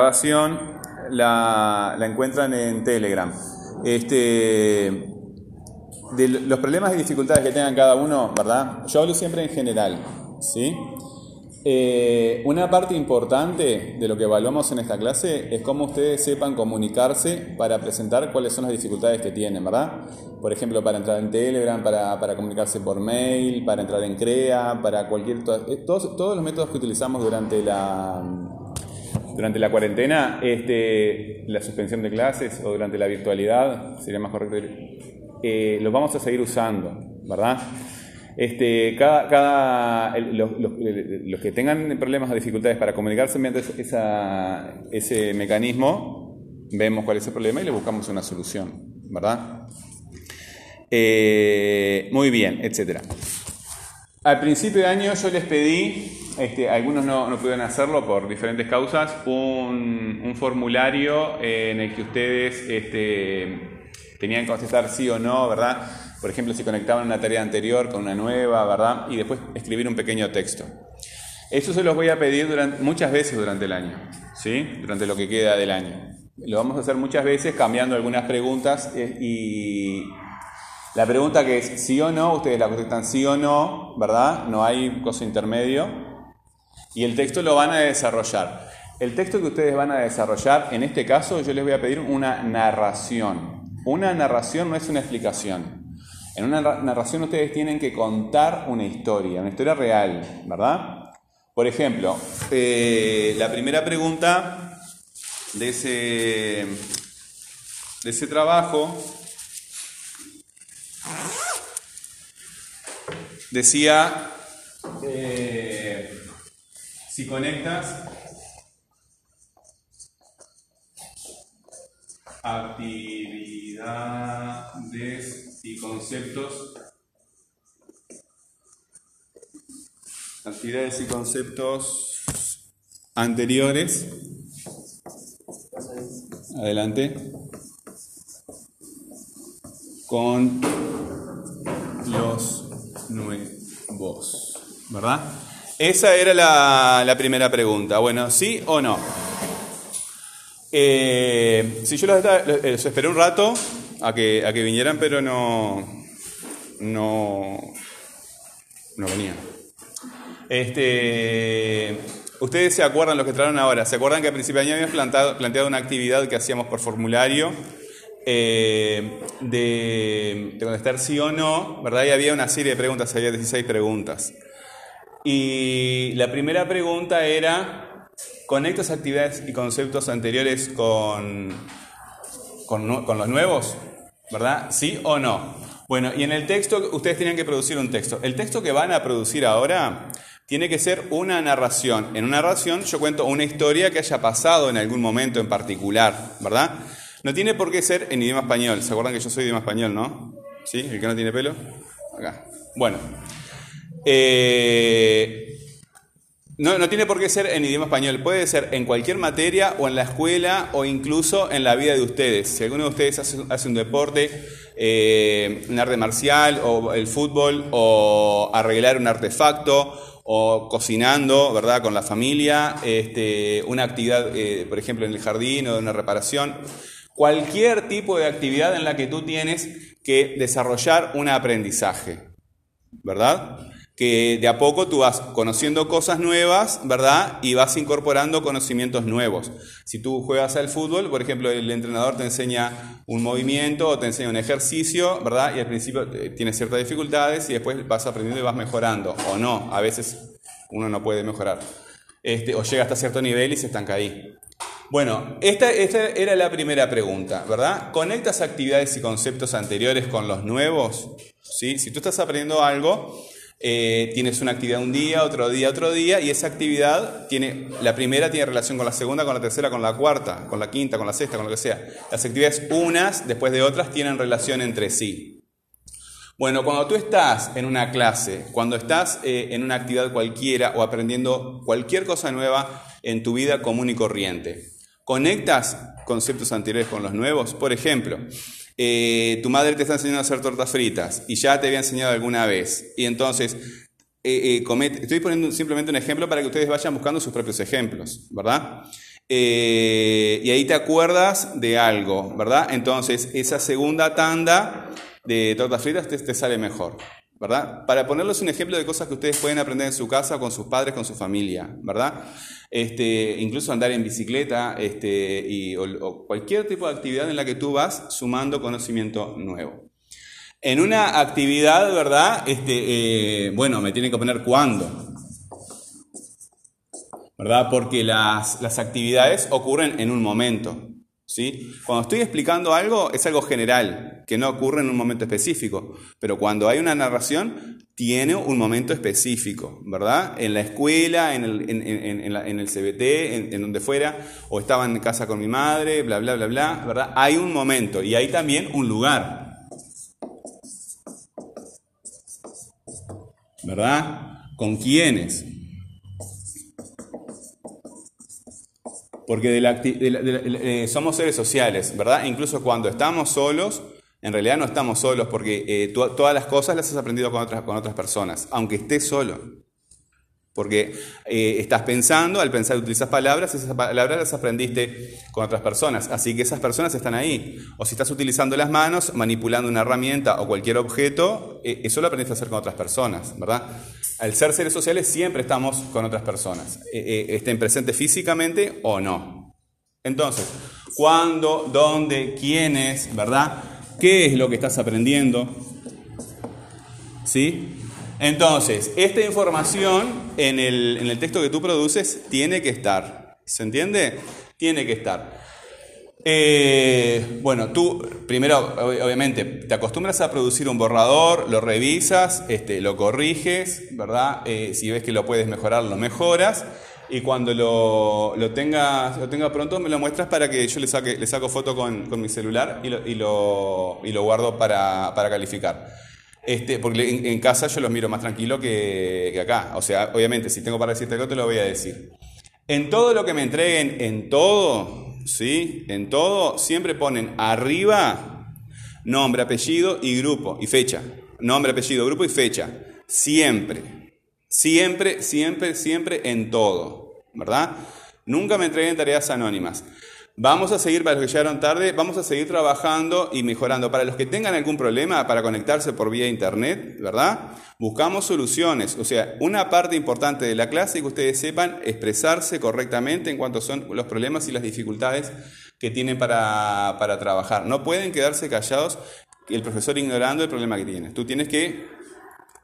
grabación la, la encuentran en Telegram. Este, de los problemas y dificultades que tengan cada uno, ¿verdad? Yo hablo siempre en general, ¿sí? Eh, una parte importante de lo que evaluamos en esta clase es cómo ustedes sepan comunicarse para presentar cuáles son las dificultades que tienen, ¿verdad? Por ejemplo, para entrar en Telegram, para, para comunicarse por mail, para entrar en CREA, para cualquier... Eh, todos, todos los métodos que utilizamos durante la, durante la cuarentena, este, la suspensión de clases o durante la virtualidad, sería más correcto eh, los vamos a seguir usando, ¿verdad? Este, cada, cada, los, los, que tengan problemas o dificultades para comunicarse mediante esa, ese mecanismo, vemos cuál es el problema y le buscamos una solución, ¿verdad? Eh, muy bien, etcétera. Al principio de año yo les pedí, este, algunos no, pudieron hacerlo por diferentes causas, un, un formulario en el que ustedes este, tenían que contestar sí o no, ¿verdad? Por ejemplo, si conectaban una tarea anterior con una nueva, ¿verdad? Y después escribir un pequeño texto. Eso se los voy a pedir durante, muchas veces durante el año, ¿sí? Durante lo que queda del año. Lo vamos a hacer muchas veces cambiando algunas preguntas eh, y la pregunta que es sí o no, ustedes la contestan sí o no, ¿verdad? No hay cosa intermedio. Y el texto lo van a desarrollar. El texto que ustedes van a desarrollar, en este caso yo les voy a pedir una narración. Una narración no es una explicación. En una narración ustedes tienen que contar una historia, una historia real, ¿verdad? Por ejemplo, eh, la primera pregunta de ese, de ese trabajo decía, eh, si conectas actividades y conceptos. Actividades y conceptos anteriores. Adelante. Con los nuevos. ¿Verdad? Esa era la, primera pregunta. Bueno, ¿sí o no? Eh, si yo los, esperé un rato a que, a que vinieran, pero no, no, no venían. Este, Ustedes se acuerdan, los que trajeron ahora, ¿se acuerdan que al principio de año habíamos planteado, planteado una actividad que hacíamos por formulario eh, de, de, contestar sí o no, ¿verdad? Y había una serie de preguntas, había 16 preguntas. Y la primera pregunta era, ¿Conectas actividades y conceptos anteriores con, con, los nuevos? ¿Verdad? ¿Sí o no? Bueno, y en el texto ustedes tenían que producir un texto. El texto que van a producir ahora tiene que ser una narración. En una narración yo cuento una historia que haya pasado en algún momento en particular, ¿verdad? No tiene por qué ser en idioma español. ¿Se acuerdan que yo soy idioma español, no? ¿Sí? ¿El que no tiene pelo? Acá. Bueno. Eh, no, tiene por qué ser en idioma español, puede ser en cualquier materia o en la escuela o incluso en la vida de ustedes. Si alguno de ustedes hace, un deporte, eh, un arte marcial o el fútbol o arreglar un artefacto o cocinando, ¿verdad? Con la familia, este, una actividad, eh, por ejemplo, en el jardín o de una reparación. Cualquier tipo de actividad en la que tú tienes que desarrollar un aprendizaje, ¿verdad? Que de a poco tú vas conociendo cosas nuevas, ¿verdad? Y vas incorporando conocimientos nuevos. Si tú juegas al fútbol, por ejemplo, el entrenador te enseña un movimiento o te enseña un ejercicio, ¿verdad? Y al principio eh, tienes ciertas dificultades y después vas aprendiendo y vas mejorando. O no, a veces uno no puede mejorar. Este, o llega hasta cierto nivel y se estanca ahí. Bueno, esta, esta, era la primera pregunta, ¿verdad? ¿Conectas actividades y conceptos anteriores con los nuevos? ¿Sí? Si tú estás aprendiendo algo, eh, tienes una actividad un día, otro día, otro día, y esa actividad tiene, la primera tiene relación con la segunda, con la tercera, con la cuarta, con la quinta, con la sexta, con lo que sea. Las actividades unas después de otras tienen relación entre sí. Bueno, cuando tú estás en una clase, cuando estás eh, en una actividad cualquiera o aprendiendo cualquier cosa nueva en tu vida común y corriente, ¿conectas conceptos anteriores con los nuevos? Por ejemplo, eh, tu madre te está enseñando a hacer tortas fritas y ya te había enseñado alguna vez. Y entonces, eh, eh, estoy poniendo simplemente un ejemplo para que ustedes vayan buscando sus propios ejemplos, ¿verdad? y ahí te acuerdas de algo, ¿verdad? Entonces, esa segunda tanda de tortas fritas te, sale mejor, ¿verdad? Para ponerles un ejemplo de cosas que ustedes pueden aprender en su casa, con sus padres, con su familia, ¿verdad? Este, incluso andar en bicicleta este, y, o, cualquier tipo de actividad en la que tú vas sumando conocimiento nuevo. En una actividad, ¿verdad? Este, eh, bueno, me tienen que poner cuándo. ¿verdad? Porque las, actividades ocurren en un momento. Cuando estoy explicando algo, es algo general, que no ocurre en un momento específico. Pero cuando hay una narración, tiene un momento específico, ¿verdad? En la escuela, en el, en, el CBT, en, donde fuera, o estaba en casa con mi madre, bla, bla, bla, bla, ¿verdad? Hay un momento y hay también un lugar. ¿Verdad? ¿Con quiénes? Porque somos seres sociales, ¿verdad? Incluso cuando estamos solos, en realidad no estamos solos porque eh, todas las cosas las has aprendido con otras, con otras personas, aunque estés solo. Porque eh, estás pensando, al pensar utilizas palabras, esas palabras las aprendiste con otras personas. Así que esas personas están ahí. O si estás utilizando las manos, manipulando una herramienta o cualquier objeto, eso lo aprendiste a hacer con otras personas, ¿verdad? Al ser seres sociales siempre estamos con otras personas, eh, eh, estén presentes físicamente o no. Entonces, ¿cuándo, dónde, quiénes, verdad? ¿Qué es lo que estás aprendiendo? ¿Sí? Entonces, esta información en el, en el texto que tú produces tiene que estar. ¿Se entiende? Tiene que estar. Eh, bueno, tú primero, obviamente, te acostumbras a producir un borrador, lo revisas, este, lo corriges, ¿verdad? Eh, si ves que lo puedes mejorar, lo mejoras. Y cuando lo, lo, tengas, lo tenga pronto, me lo muestras para que yo le, saque, le saco foto con, mi celular y lo, y lo, y lo guardo para, calificar. Este, porque en, casa yo los miro más tranquilo que, que, acá. O sea, obviamente, si tengo para decirte algo, te lo voy a decir. En todo lo que me entreguen, en todo, ¿sí? En todo siempre ponen arriba nombre, apellido y grupo y fecha. Nombre, apellido, grupo y fecha. Siempre. Siempre, siempre, siempre en todo. ¿Verdad? Nunca me entreguen tareas anónimas. Vamos a seguir, para los que llegaron tarde, vamos a seguir trabajando y mejorando. Para los que tengan algún problema para conectarse por vía internet, ¿verdad? Buscamos soluciones. O sea, una parte importante de la clase es que ustedes sepan expresarse correctamente en cuanto son los problemas y las dificultades que tienen para, trabajar. No pueden quedarse callados el profesor ignorando el problema que tienes. Tú tienes que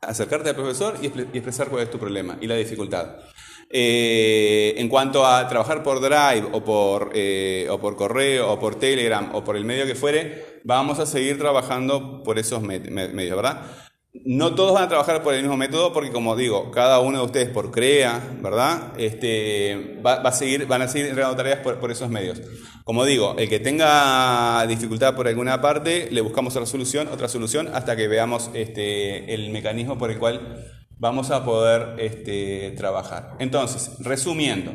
acercarte al profesor y expresar cuál es tu problema y la dificultad. Eh, en cuanto a trabajar por Drive o por, eh, o por correo o por Telegram o por el medio que fuere, vamos a seguir trabajando por esos medios, ¿verdad? No todos van a trabajar por el mismo método porque, como digo, cada uno de ustedes por CREA, ¿verdad? Este, va, a seguir, van a seguir entregando tareas por, esos medios. Como digo, el que tenga dificultad por alguna parte, le buscamos otra solución, otra solución, hasta que veamos este, el mecanismo por el cual vamos a poder este, trabajar. Entonces, resumiendo,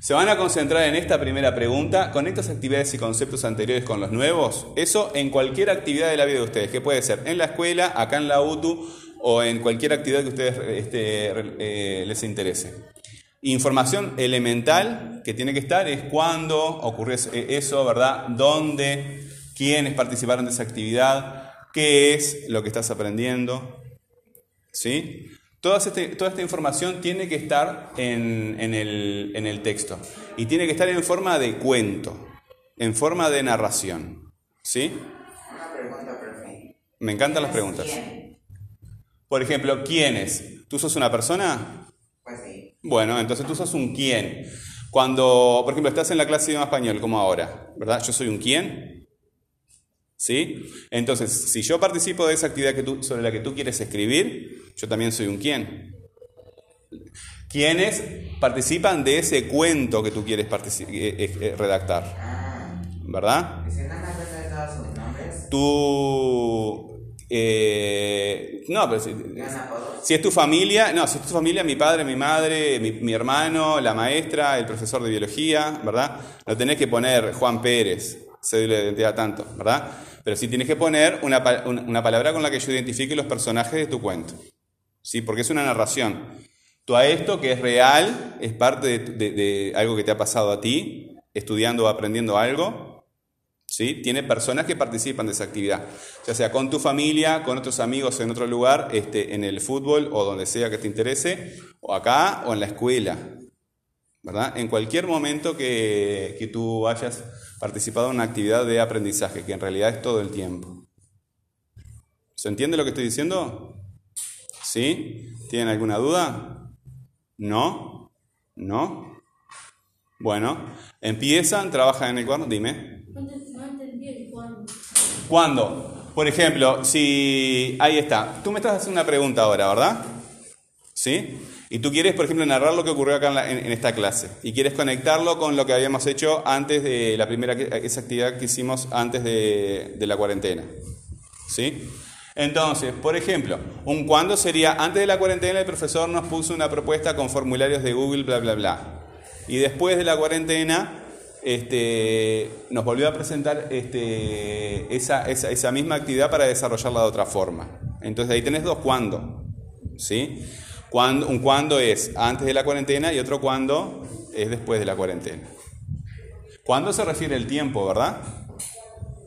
se van a concentrar en esta primera pregunta, con estas actividades y conceptos anteriores con los nuevos, eso en cualquier actividad de la vida de ustedes, que puede ser en la escuela, acá en la UTU o en cualquier actividad que a ustedes este, eh, les interese. Información elemental que tiene que estar es cuándo ocurrió eso, ¿verdad? ¿Dónde? ¿Quiénes participaron de esa actividad? ¿Qué es lo que estás aprendiendo? ¿Sí? Toda, este, toda esta información tiene que estar en, el, texto y tiene que estar en forma de cuento, en forma de narración. ¿Sí? Una pregunta, Me encantan las preguntas. Por ejemplo, ¿quiénes? ¿Tú sos una persona? Pues sí. Bueno, entonces tú sos un quién. Cuando, por ejemplo, estás en la clase de idioma español, como ahora, ¿verdad? Yo soy un quién. ¿Sí? Entonces, si yo participo de esa actividad que tú, sobre la que tú quieres escribir, yo también soy un quién. ¿Quiénes participan de ese cuento que tú quieres eh, eh, eh, redactar? ¿Verdad? Tú... no, pero si, es tu familia, no, si es tu familia, mi padre, mi madre, mi, mi hermano, la maestra, el profesor de biología, ¿verdad? Lo tenés que poner Juan Pérez, cédula de identidad tanto, ¿verdad? Pero sí tienes que poner una, palabra con la que yo identifique los personajes de tu cuento, ¿sí? Porque es una narración. A esto que es real, es parte de, algo que te ha pasado a ti, estudiando o aprendiendo algo, ¿sí? Tiene personas que participan de esa actividad, ya sea con tu familia, con otros amigos en otro lugar, este, en el fútbol o donde sea que te interese, o acá o en la escuela, ¿verdad? En cualquier momento que, que tú hayas participado en una actividad de aprendizaje, que en realidad es todo el tiempo. ¿Se entiende lo que estoy diciendo? ¿Sí? ¿Tienen alguna duda? ¿No? ¿No? Bueno, empiezan, trabajan en el cuaderno, dime. ¿Cuándo? Por ejemplo, si... Ahí está. Tú me estás haciendo una pregunta ahora, ¿verdad? ¿Sí? Y tú quieres, por ejemplo, narrar lo que ocurrió acá en, esta clase. Y quieres conectarlo con lo que habíamos hecho antes de la primera, esa actividad que hicimos antes de, de la cuarentena. ¿Sí? Entonces, por ejemplo, un cuándo sería, antes de la cuarentena el profesor nos puso una propuesta con formularios de Google, bla, bla, bla. Y después de la cuarentena este, nos volvió a presentar este, esa, esa, misma actividad para desarrollarla de otra forma. Entonces ahí tenés dos cuándo. ¿sí? Un cuándo es antes de la cuarentena y otro cuándo es después de la cuarentena. ¿Cuándo se refiere el tiempo, verdad?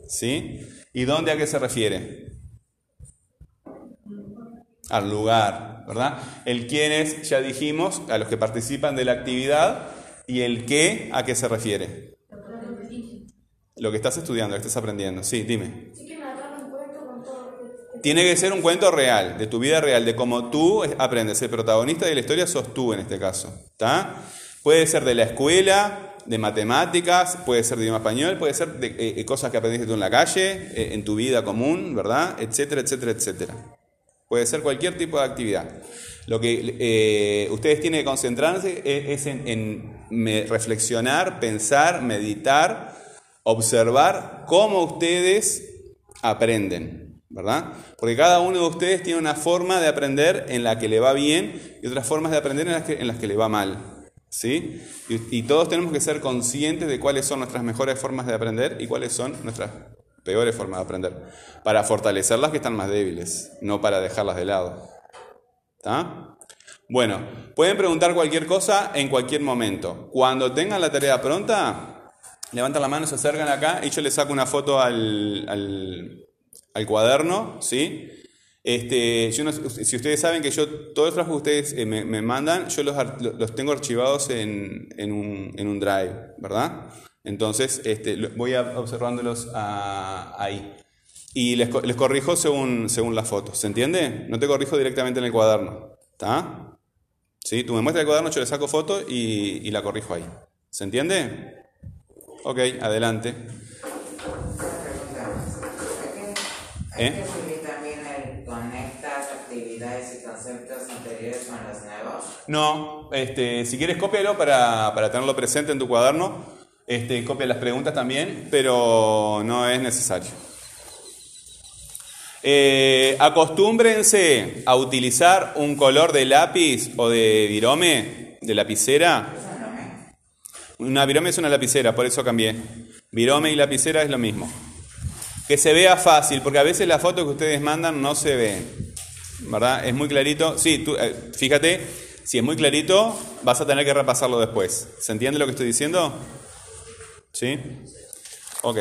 ¿Sí? ¿Y dónde a qué se refiere? Al lugar, ¿verdad? El quiénes, ya dijimos, a los que participan de la actividad, y el qué, ¿a qué se refiere? Lo que estás estudiando, lo que estás aprendiendo. Sí, dime. Tiene que ser un cuento real, de tu vida real, de cómo tú aprendes. El protagonista de la historia sos tú en este caso. Puede ser de la escuela, de matemáticas, puede ser de idioma español, puede ser de eh, eh, cosas que aprendiste tú en la calle, eh, en tu vida común, ¿verdad? Etcétera, etcétera, etcétera. Puede ser cualquier tipo de actividad. Lo que ustedes tienen que concentrarse es, en reflexionar, pensar, meditar observar cómo ustedes aprenden, ¿verdad? Porque cada uno de ustedes tiene una forma de aprender en la que le va bien y otras formas de aprender en las que, en las que le va mal, ¿sí? Y, todos tenemos que ser conscientes de cuáles son nuestras mejores formas de aprender y cuáles son nuestras peores formas de aprender, para fortalecer las que están más débiles, no para dejarlas de lado. ¿Está? Bueno, pueden preguntar cualquier cosa en cualquier momento. Cuando tengan la tarea pronta, levantan la mano, se acercan acá y yo les saco una foto al, al, cuaderno, ¿sí? Este, si ustedes saben que yo, todos los trabajos que ustedes eh, me, mandan, yo los, los tengo archivados en, en, un, en, un, drive, ¿verdad? Entonces, este, voy observándolos ahí. Y les, les, corrijo según, según las fotos, ¿se entiende? No te corrijo directamente en el cuaderno, ¿está? ¿Sí? Tú me muestras el cuaderno, yo le saco foto y, y la corrijo ahí. ¿Se entiende? Ok, adelante. ¿Eh? también conectas actividades y conceptos anteriores con los nuevos? No, este, si quieres cópialo para, para tenerlo presente en tu cuaderno. Este, copia las preguntas también, pero no es necesario. Eh, acostúmbrense a utilizar un color de lápiz o de virome, de lapicera, una virome es una lapicera, por eso cambié. Virome y lapicera es lo mismo. Que se vea fácil, porque a veces la foto que ustedes mandan no se ve. ¿Verdad? Es muy clarito. Sí, tú, eh, fíjate, si es muy clarito, vas a tener que repasarlo después. ¿Se entiende lo que estoy diciendo? ¿Sí? Ok.